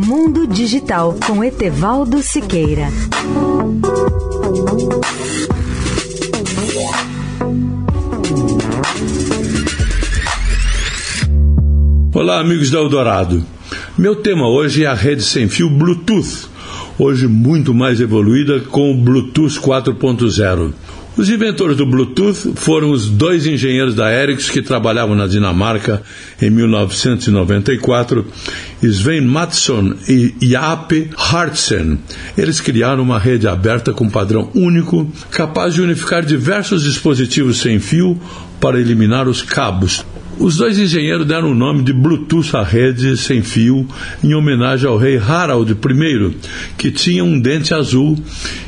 Mundo Digital com Etevaldo Siqueira. Olá, amigos da Eldorado. Meu tema hoje é a rede sem fio Bluetooth, hoje muito mais evoluída com o Bluetooth 4.0. Os inventores do Bluetooth foram os dois engenheiros da Ericsson que trabalhavam na Dinamarca em 1994, Sven Mattsson e Jape Hartsen. Eles criaram uma rede aberta com padrão único, capaz de unificar diversos dispositivos sem fio para eliminar os cabos, os dois engenheiros deram o nome de Bluetooth à rede sem fio em homenagem ao rei Harald I, que tinha um dente azul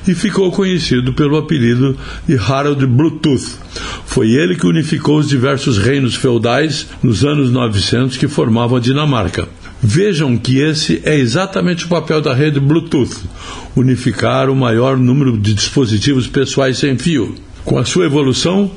e ficou conhecido pelo apelido de Harald Bluetooth. Foi ele que unificou os diversos reinos feudais nos anos 900 que formavam a Dinamarca. Vejam que esse é exatamente o papel da rede Bluetooth: unificar o maior número de dispositivos pessoais sem fio. Com a sua evolução,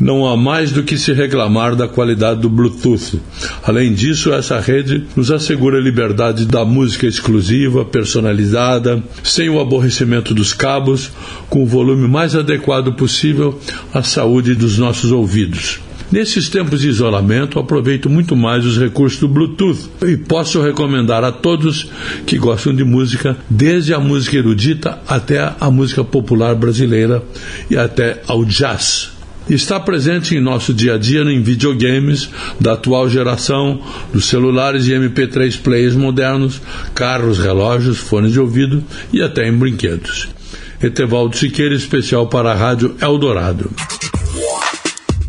não há mais do que se reclamar da qualidade do Bluetooth. Além disso, essa rede nos assegura a liberdade da música exclusiva, personalizada, sem o aborrecimento dos cabos, com o volume mais adequado possível à saúde dos nossos ouvidos. Nesses tempos de isolamento, aproveito muito mais os recursos do Bluetooth e posso recomendar a todos que gostam de música, desde a música erudita até a música popular brasileira e até ao jazz está presente em nosso dia a dia em videogames da atual geração, dos celulares e MP3 players modernos, carros, relógios, fones de ouvido e até em brinquedos. Etevaldo Siqueira, especial para a Rádio Eldorado.